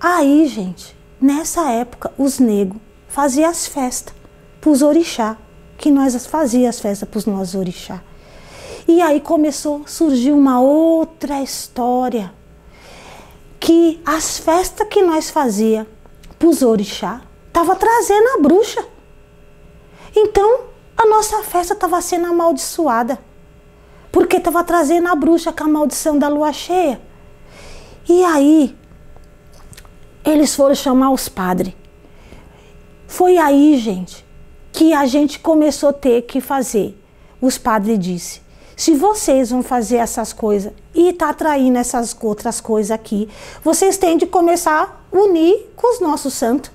Aí, gente, nessa época, os negros faziam as festas para os orixá, que nós fazíamos as festas para os nossos orixá. E aí começou a surgir uma outra história. Que as festas que nós fazia para os orixá estava trazendo a bruxa. Então a nossa festa estava sendo amaldiçoada. Porque estava trazendo a bruxa com a maldição da lua cheia. E aí eles foram chamar os padres. Foi aí, gente, que a gente começou a ter que fazer. Os padres disse: se vocês vão fazer essas coisas e tá atraindo essas outras coisas aqui, vocês têm de começar a unir com os nossos santos.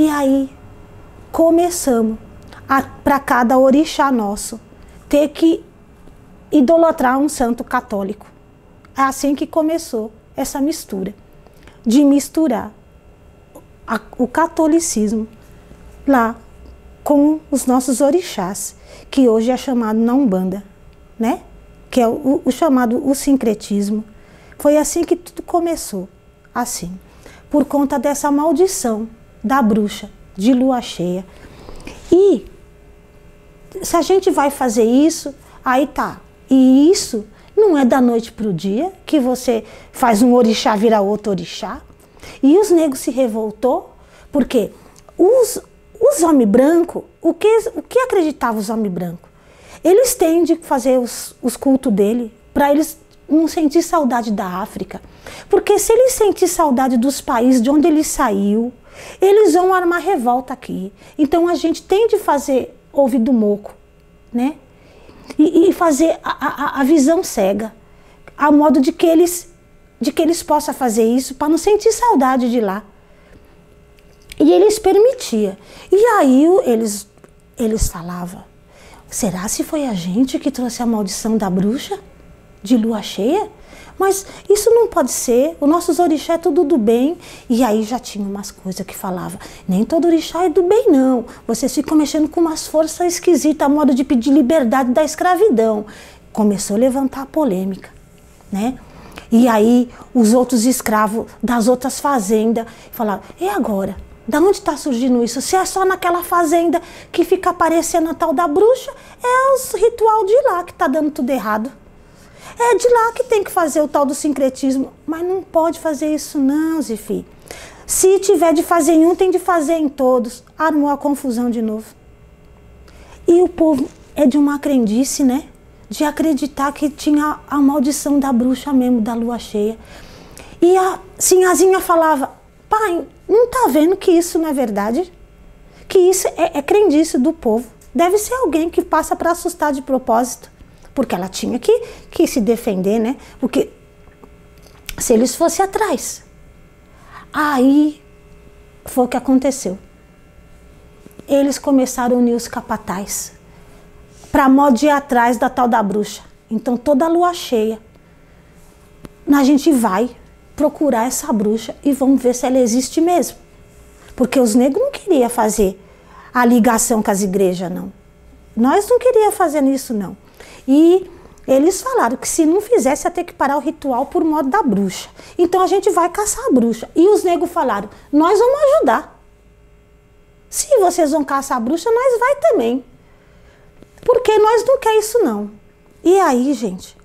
E aí começamos para cada orixá nosso ter que idolatrar um santo católico. É assim que começou essa mistura de misturar a, o catolicismo lá com os nossos orixás que hoje é chamado na Umbanda, né? Que é o, o chamado o sincretismo. Foi assim que tudo começou, assim, por conta dessa maldição da bruxa de lua cheia. E se a gente vai fazer isso, aí tá. E isso não é da noite para o dia que você faz um orixá virar outro orixá. E os negros se revoltou porque os, os homens brancos, o que, o que acreditava os homens brancos? Eles têm de fazer os, os cultos dele para eles não sentir saudade da África. Porque se eles sentir saudade dos países de onde ele saiu, eles vão armar revolta aqui. Então a gente tem de fazer ouvido moco, né? E, e fazer a, a, a, visão cega, a modo de que eles de que eles possam fazer isso para não sentir saudade de lá. E eles permitia. E aí eles, eles falavam: será se foi a gente que trouxe a maldição da bruxa? De lua cheia? Mas isso não pode ser. Os nossos orixá é tudo do bem. E aí já tinha umas coisas que falava: nem todo orixá é do bem, não. Vocês ficam mexendo com umas forças esquisitas, a modo de pedir liberdade da escravidão. Começou a levantar a polêmica, né? E aí os outros escravos das outras fazendas falaram: e agora? Da onde está surgindo isso? Se é só naquela fazenda que fica aparecendo a tal da bruxa, é os ritual de lá que está dando tudo errado. É de lá que tem que fazer o tal do sincretismo. Mas não pode fazer isso não, Zifi. Se tiver de fazer em um, tem de fazer em todos. Armou a confusão de novo. E o povo é de uma crendice, né? De acreditar que tinha a maldição da bruxa mesmo, da lua cheia. E a sinhazinha falava, pai, não está vendo que isso não é verdade? Que isso é, é crendice do povo. Deve ser alguém que passa para assustar de propósito. Porque ela tinha que, que se defender, né? Porque se eles fossem atrás. Aí foi o que aconteceu. Eles começaram a unir os capatais para modo ir atrás da tal da bruxa. Então toda a lua cheia, a gente vai procurar essa bruxa e vamos ver se ela existe mesmo. Porque os negros não queriam fazer a ligação com as igrejas, não. Nós não queríamos fazer isso, não. E eles falaram que se não fizesse, ia ter que parar o ritual por modo da bruxa. Então a gente vai caçar a bruxa. E os negros falaram: nós vamos ajudar. Se vocês vão caçar a bruxa, nós vai também. Porque nós não quer isso, não. E aí, gente,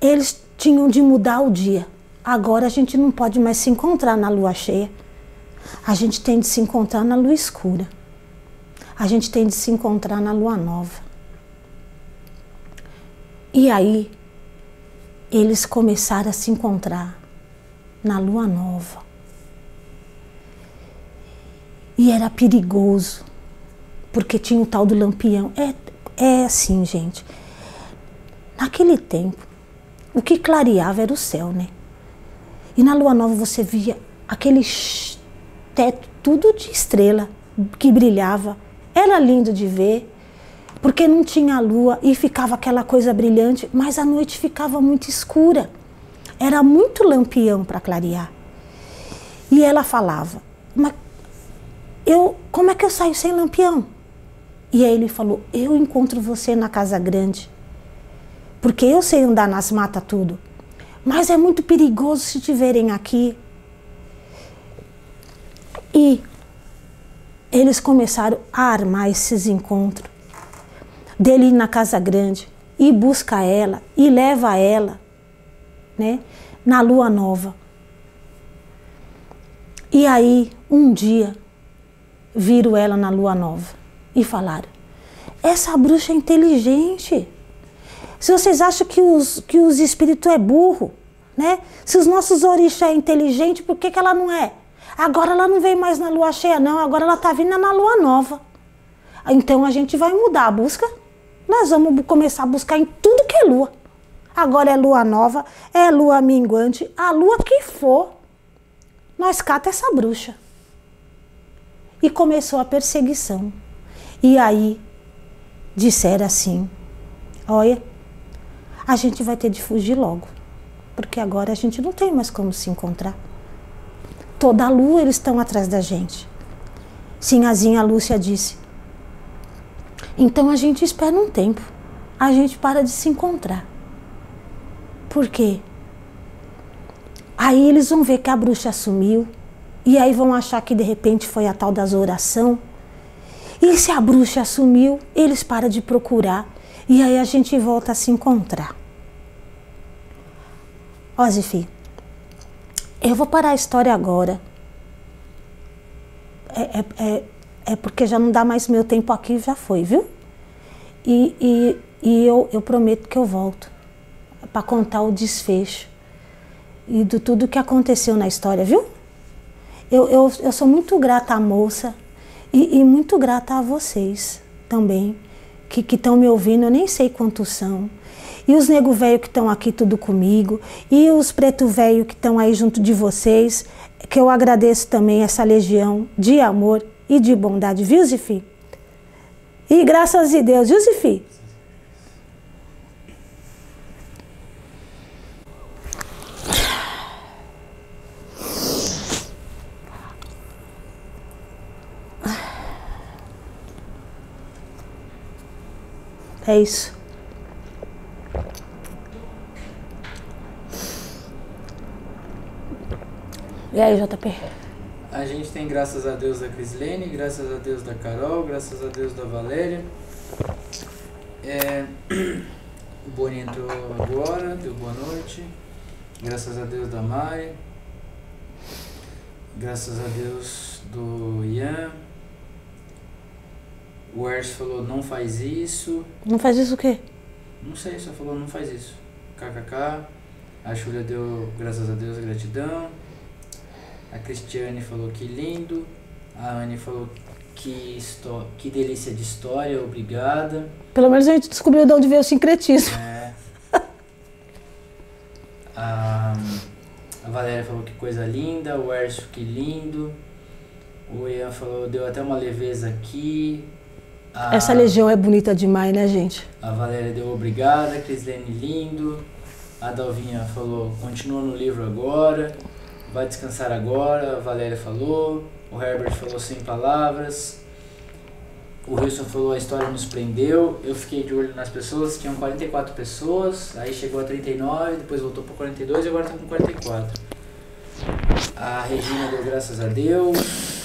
eles tinham de mudar o dia. Agora a gente não pode mais se encontrar na lua cheia. A gente tem de se encontrar na lua escura. A gente tem de se encontrar na lua nova. E aí, eles começaram a se encontrar na lua nova. E era perigoso, porque tinha o tal do lampião. É, é assim, gente. Naquele tempo, o que clareava era o céu, né? E na lua nova você via aquele teto tudo de estrela que brilhava. Era lindo de ver, porque não tinha lua e ficava aquela coisa brilhante, mas a noite ficava muito escura. Era muito lampião para clarear. E ela falava: "Mas eu, como é que eu saio sem lampião?" E aí ele falou: "Eu encontro você na casa grande, porque eu sei andar nas matas tudo." Mas é muito perigoso se te verem aqui. E eles começaram a armar esses encontros. Dele ir na casa grande e busca ela e leva ela, né, na lua nova. E aí, um dia, viram ela na lua nova e falaram: essa bruxa é inteligente. Se vocês acham que os, que os espíritos é burro, né? Se os nossos orixás é inteligente, por que, que ela não é? Agora ela não vem mais na lua cheia, não. Agora ela está vindo na lua nova. Então a gente vai mudar a busca. Nós vamos começar a buscar em tudo que é lua. Agora é lua nova, é lua minguante, a lua que for. Nós cata essa bruxa. E começou a perseguição. E aí disseram assim: Olha, a gente vai ter de fugir logo, porque agora a gente não tem mais como se encontrar. Toda a lua eles estão atrás da gente. Sinhazinha Lúcia disse. Então a gente espera um tempo, a gente para de se encontrar. Por quê? Aí eles vão ver que a bruxa sumiu, e aí vão achar que de repente foi a tal das oração. E se a bruxa sumiu, eles param de procurar e aí a gente volta a se encontrar. Ó, Zifi, eu vou parar a história agora. É, é, é, é, porque já não dá mais meu tempo aqui, já foi, viu? E, e, e eu, eu prometo que eu volto para contar o desfecho e do tudo que aconteceu na história, viu? Eu, eu, eu sou muito grata à moça e, e muito grata a vocês também que estão me ouvindo, eu nem sei quantos são. E os nego velho que estão aqui tudo comigo, e os preto velho que estão aí junto de vocês, que eu agradeço também essa legião de amor e de bondade, viu, Zifi? E graças a Deus, Zifi? É isso. E aí, JP? A gente tem graças a Deus da Crislene, graças a Deus da Carol, graças a Deus da Valéria. É, o Boni entrou agora, deu boa noite. Graças a Deus da Mari. Graças a Deus do Ian. O Ers falou, não faz isso. Não faz isso o quê? Não sei, só falou, não faz isso. KKK. A Júlia deu, graças a Deus, gratidão. A Cristiane falou que lindo. A Anne falou que, que delícia de história, obrigada. Pelo menos a gente descobriu de onde veio o sincretismo. É. a, a Valéria falou que coisa linda. O Erso, que lindo. O Ian falou, deu até uma leveza aqui. A, Essa legião é bonita demais, né, gente? A Valéria deu obrigada, Crislene lindo. A Dalvinha falou, continua no livro agora, vai descansar agora, a Valéria falou. O Herbert falou sem palavras. O Wilson falou, a história nos prendeu. Eu fiquei de olho nas pessoas, tinham 44 pessoas, aí chegou a 39, depois voltou para 42 e agora está com 44. A Regina deu graças a Deus.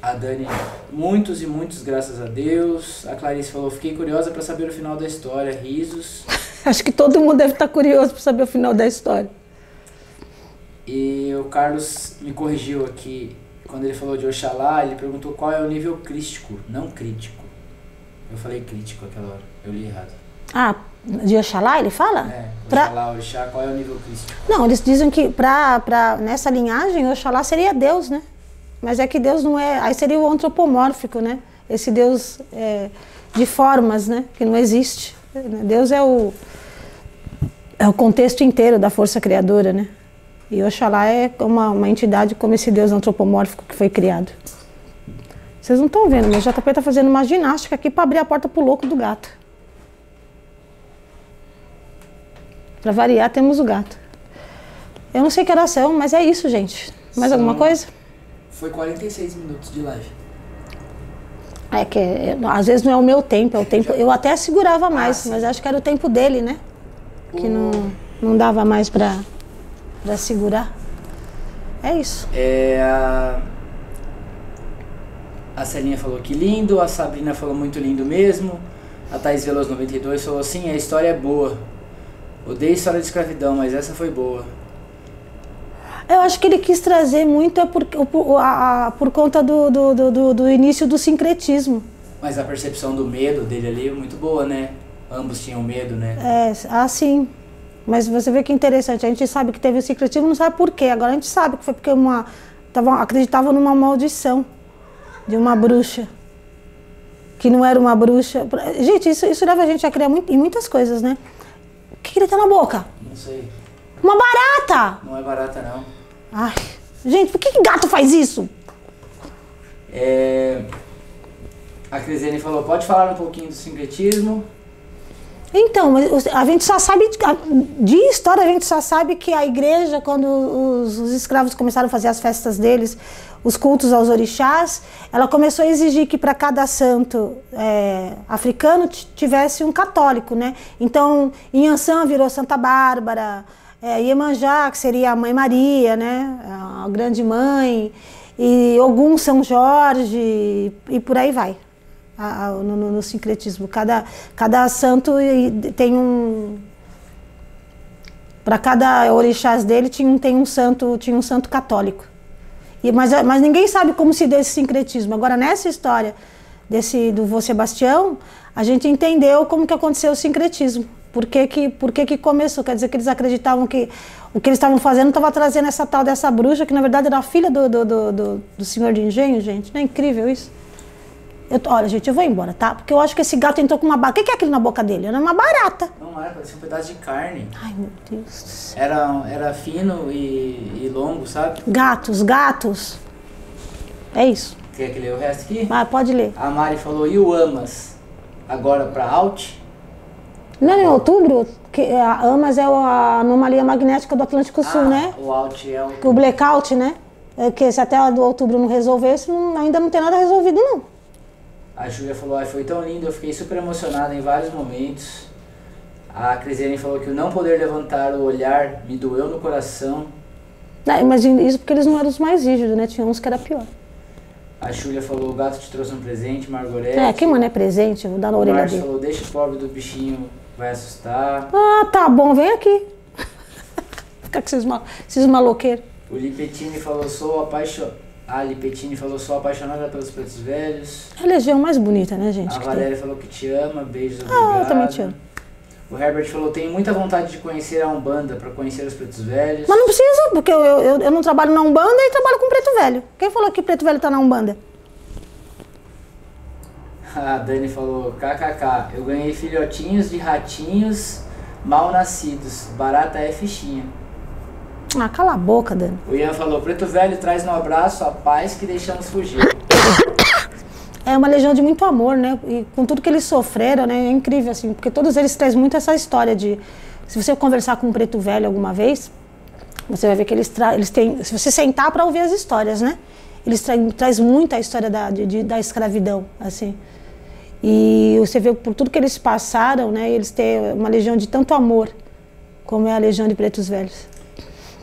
A Dani, muitos e muitos, graças a Deus. A Clarice falou, fiquei curiosa para saber o final da história. Risos. Acho que todo mundo deve estar curioso para saber o final da história. E o Carlos me corrigiu aqui, quando ele falou de Oxalá, ele perguntou qual é o nível crítico, não crítico. Eu falei crítico aquela hora, eu li errado. Ah, de Oxalá ele fala? É, Pra- Oxalá, Orixá, qual é o nível crístico? Não, eles dizem que pra, pra, nessa linhagem, Oxalá seria Deus, né? Mas é que Deus não é. Aí seria o antropomórfico, né? Esse Deus é, de formas, né? Que não existe. Deus é o, é o contexto inteiro da força criadora, né? E Oxalá é uma, uma entidade como esse Deus antropomórfico que foi criado. Vocês não estão vendo, mas o JP tá fazendo uma ginástica aqui para abrir a porta pro louco do gato. Para variar, temos o gato. Eu não sei que horas são, mas é isso, gente. Mais São- alguma coisa? Foi 46 minutos de live. É que é, às vezes não é o meu tempo, é o tempo. Eu até segurava mais, sim. mas acho que era o tempo dele, né? Que não, não dava mais pra, pra segurar. É isso. É, a... a Celinha falou que lindo, a Sabrina falou muito lindo mesmo, a Thaís Veloso 92 falou sim, a história é boa. Odeio história de escravidão, mas essa foi boa. Eu acho que ele quis trazer muito é por, por, a- a- por conta do, do, do- do, início do sincretismo. Mas a percepção do medo dele ali é muito boa, né? Ambos tinham medo, né? É, assim. Mas você vê que interessante, a gente sabe que teve o sincretismo, não sabe por quê. Agora a gente sabe que foi porque uma. Tava, acreditava numa maldição de uma bruxa. Que não era uma bruxa. Gente, isso, isso leva a gente a criar muito, em muitas coisas, né? O que, que ele tem na boca? Não sei. Uma barata! Não é barata não. Ai, gente, por que, que gato faz isso? É... A Crisiane falou, pode falar um pouquinho do sincretismo? Então, a gente só sabe, de história, a gente só sabe que a igreja, quando os, os escravos começaram a fazer as festas deles, os cultos aos orixás, ela começou a exigir que para cada santo é, africano tivesse um católico, né? Então, Inhansã virou Santa Bárbara, é, Iemanjá, que seria a Mãe Maria, né? A grande mãe, e Ogum São Jorge, e por aí vai a- a- no, no- sincretismo. Cada, cada santo tem um. Para cada orixás dele tinha tem um santo, tinha um santo católico. E, mas, mas ninguém sabe como se deu esse sincretismo. Agora, nessa história desse, do vô Sebastião, a gente entendeu como que aconteceu o sincretismo. Por que, que, por que, que começou? Quer dizer que eles acreditavam que o que eles estavam fazendo estava trazendo essa tal dessa bruxa, que na verdade era a filha do, do, do, do, do senhor de engenho, gente. Não é incrível isso? Eu olha, gente, eu vou embora, tá? Porque eu acho que esse gato entrou com uma barata. O que que é aquilo na boca dele? Era uma barata. Não era, parecia um pedaço de carne. Ai, meu Deus. Era, era fino e, e longo, sabe? Gatos, gatos. É isso. Quer que leia o resto aqui? Vai, pode ler. A Mari falou, e o Amas? Agora pra Alt? Não é em outubro? Que a AMAS é a anomalia magnética do Atlântico Sul, Ah, né? O Alt é o... O blackout, né? É que se até do outubro não resolvesse, não- ainda não tem nada resolvido, não. A Júlia falou, "Ai, foi tão lindo, eu fiquei super emocionada em vários momentos. A Crisiane falou que o não poder levantar o olhar me doeu no coração. Não, Imagina isso porque eles não eram os mais rígidos, né? Tinha uns que era pior. A Júlia falou, o gato te trouxe um presente, Margorete. É, quem mano é presente, eu vou dar na O orelha dele. falou, deixa o pobre do bichinho, vai assustar. Ah, tá bom, vem aqui. Fica com esses, mal, esses maloqueiros. O Lipetini falou, sou apaixonada. A Lipetini falou, sou apaixonada pelos pretos velhos. É a legião mais bonita, né, gente? A. Valéria falou que te ama, beijos, Ah, obrigado. eu também te amo. O Herbert falou, tenho muita vontade de conhecer a Umbanda para conhecer os pretos velhos. Mas não precisa, porque eu, eu, eu não trabalho na Umbanda e trabalho com preto velho. Quem falou que preto velho tá na Umbanda? A Dani falou, kkk, eu ganhei filhotinhos de ratinhos mal nascidos. Barata é fichinha. Ah, cala a boca, Dani. O Ian falou, preto velho traz no abraço a paz que deixamos fugir. É uma legião de muito amor, né? E com tudo que eles sofreram, né? É incrível, assim, porque todos eles trazem muito essa história de. Se você conversar com um preto velho alguma vez, você vai ver que eles, tra eles têm. Se você sentar para ouvir as histórias, né? Eles traem traz muito a história da, de- da escravidão, assim. E você vê por tudo que eles passaram, né? Eles têm uma legião de tanto amor, como é a legião de pretos velhos.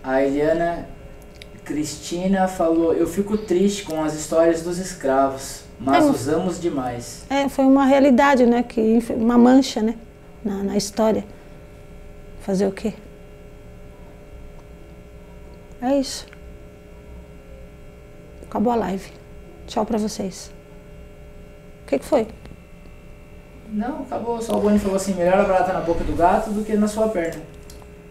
A Eliana Cristina falou, eu fico triste com as histórias dos escravos, mas É. usamos demais. É, foi uma realidade, né? Que, uma mancha, né? Na, na história. Fazer o quê? É isso. Acabou a live. Tchau pra vocês. O que, que foi? Não, acabou. Só o Boni falou assim: melhor a barata na boca do gato do que na sua perna.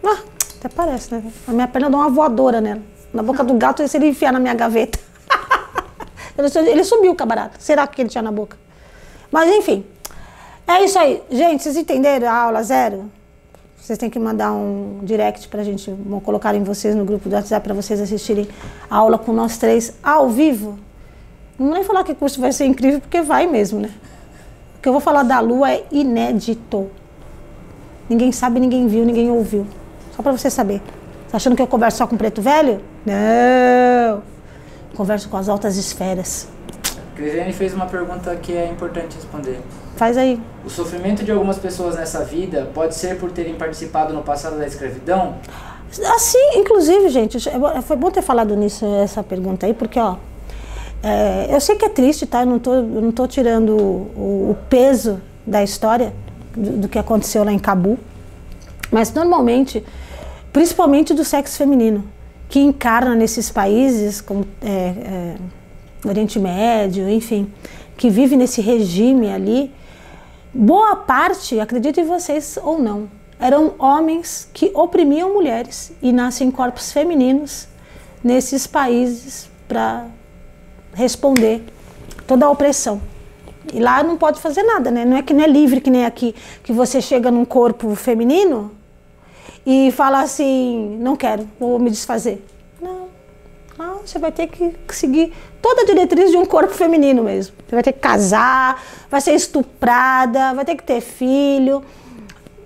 Ah, até parece, né? A minha perna dá uma voadora nela. Na boca do gato, se ele enfiar na minha gaveta. ele subiu barata. Será que ele tinha na boca? Mas enfim. É isso aí. Gente, vocês entenderam a aula zero? Vocês têm que mandar um direct pra gente, colocar em vocês no grupo do WhatsApp para vocês assistirem a aula com nós três ao vivo. Não nem falar que o curso vai ser incrível, porque vai mesmo, né? O que eu vou falar da Lua é inédito. Ninguém sabe, ninguém viu, ninguém ouviu. Só para você saber. Tá achando que eu converso só com preto velho? Não! Converso com as altas esferas. Crisiane fez uma pergunta que é importante responder. Faz aí. O sofrimento de algumas pessoas nessa vida pode ser por terem participado no passado da escravidão? Assim, inclusive, gente, foi bom ter falado nisso, essa pergunta aí, porque, ó, é, eu sei que é triste, tá? Eu não tô, eu não tô tirando o, o peso da história do, do, que aconteceu lá em Cabu, mas normalmente, principalmente do sexo feminino, que encarna nesses países como é, é, Oriente Médio, enfim, que vive nesse regime ali, boa parte, acreditem vocês ou não, eram homens que oprimiam mulheres e nascem corpos femininos nesses países para responder toda a opressão. E lá não pode fazer nada, né? Não é que não é livre que nem aqui, que você chega num corpo feminino e fala assim, não quero, vou me desfazer. Não. Você vai ter que seguir toda a diretriz de um corpo feminino mesmo. Você vai ter que casar, vai ser estuprada, vai ter que ter filho.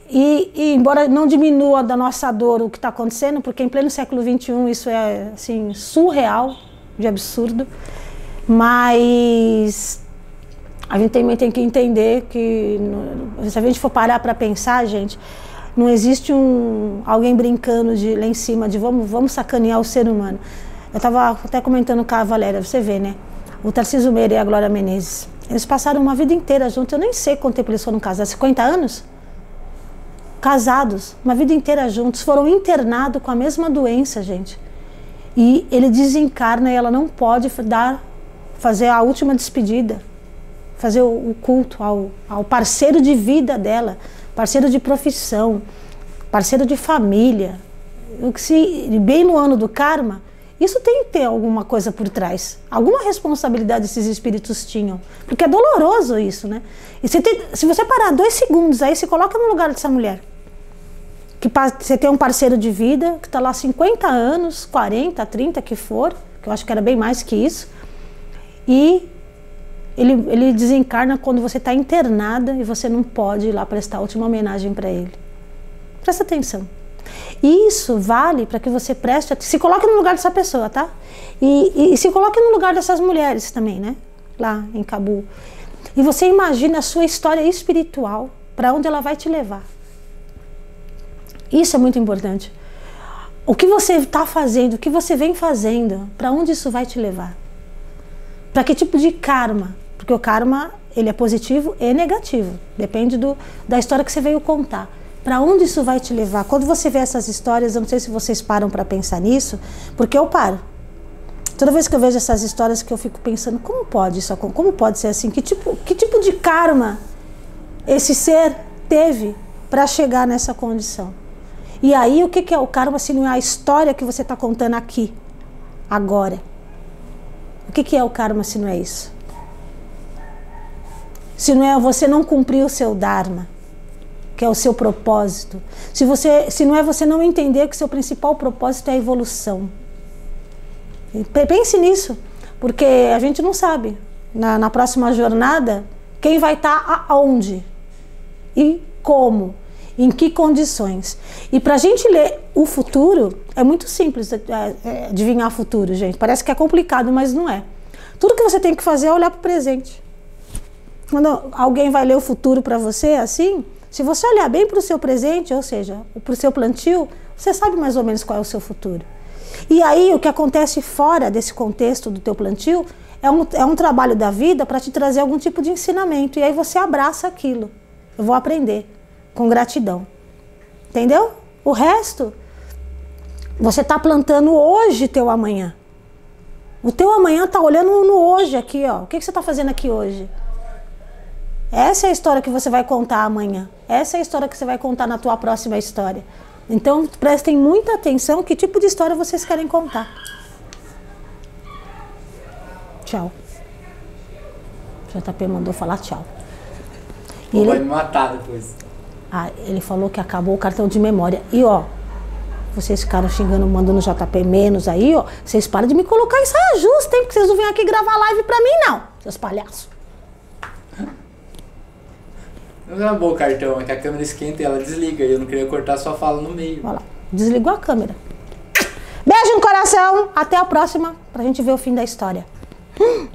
E, e embora não diminua da nossa dor o que está acontecendo, porque em pleno século XXI isso é assim surreal, de absurdo, mas a gente também tem que entender que se a gente for parar para pensar, gente, não existe um alguém brincando de lá em cima de vamos vamos sacanear o ser humano. Eu estava até comentando com a Valéria, você vê, né? O Tarcísio Meira e a Glória Menezes. Eles passaram uma vida inteira juntos. Eu nem sei quanto tempo eles foram casados. 50 anos? Casados, uma vida inteira juntos. Foram internados com a mesma doença, gente. E ele desencarna e ela não pode dar, fazer a última despedida. Fazer o, o culto ao, ao parceiro de vida dela, parceiro de profissão, parceiro de família. O que se, bem no ano do karma, isso tem que ter alguma coisa por trás. Alguma responsabilidade esses espíritos tinham. Porque é doloroso isso, né? E se, tem, se você parar dois segundos aí, se coloca no lugar dessa mulher. Que você tem um parceiro de vida que está lá 50 anos, 40, 30, que for, que eu acho que era bem mais que isso. E ele, ele desencarna quando você está internada e você não pode ir lá prestar a última homenagem para ele. Presta atenção. Isso vale para que você preste, se coloque no lugar dessa pessoa, tá? E, e, e, se coloque no lugar dessas mulheres também, né? Lá em Cabul. E você imagine a sua história espiritual, para onde ela vai te levar. Isso é muito importante. O que você está fazendo, o que você vem fazendo, para onde isso vai te levar? Para que tipo de karma? Porque o karma ele é positivo e negativo, depende do, da história que você veio contar. Para onde isso vai te levar? Quando você vê essas histórias, eu não sei se vocês param para pensar nisso, porque eu paro. Toda vez que eu vejo essas histórias que eu fico pensando, como pode isso Como pode ser assim? Que tipo, que tipo de karma esse ser teve para chegar nessa condição? E aí, o que, que é o karma se não é a história que você está contando aqui, agora? O que, que é o karma se não é isso? Se não é você não cumprir o seu dharma que é o seu propósito. Se você, se não é você não entender que seu principal propósito é a evolução. Pense nisso, porque a gente não sabe na, na próxima jornada quem vai estar tá aonde e como, em que condições. E para a gente ler o futuro é muito simples é, é, adivinhar o futuro, gente. Parece que é complicado, mas não é. Tudo que você tem que fazer é olhar para o presente. Quando alguém vai ler o futuro para você assim, se você olhar bem para o seu presente, ou seja, para o seu plantio, você sabe mais ou menos qual é o seu futuro. E aí, o que acontece fora desse contexto do teu plantio é um, é um trabalho da vida para te trazer algum tipo de ensinamento. E aí você abraça aquilo. Eu vou aprender com gratidão. Entendeu? O resto, você está plantando hoje teu amanhã. O teu amanhã está olhando no hoje aqui, ó. O que, que você está fazendo aqui hoje? Essa é a história que você vai contar amanhã. Essa é a história que você vai contar na tua próxima história. Então, prestem muita atenção que tipo de história vocês querem contar. Tchau. O JP mandou falar tchau. E Vai ele, me matar depois. ah, ele falou que acabou o cartão de memória. E ó, vocês ficaram xingando, mandando JP menos aí, ó. Vocês param de me colocar em saia justa, hein? Porque vocês não vêm aqui gravar live pra mim, não, seus palhaços. Não acabou o cartão, é que a câmera esquenta e ela desliga. E eu não queria cortar sua fala no meio. Olha lá, desligou a câmera. Beijo no coração, até a próxima, pra gente ver o fim da história.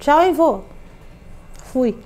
Tchau, hein, vô. Fui.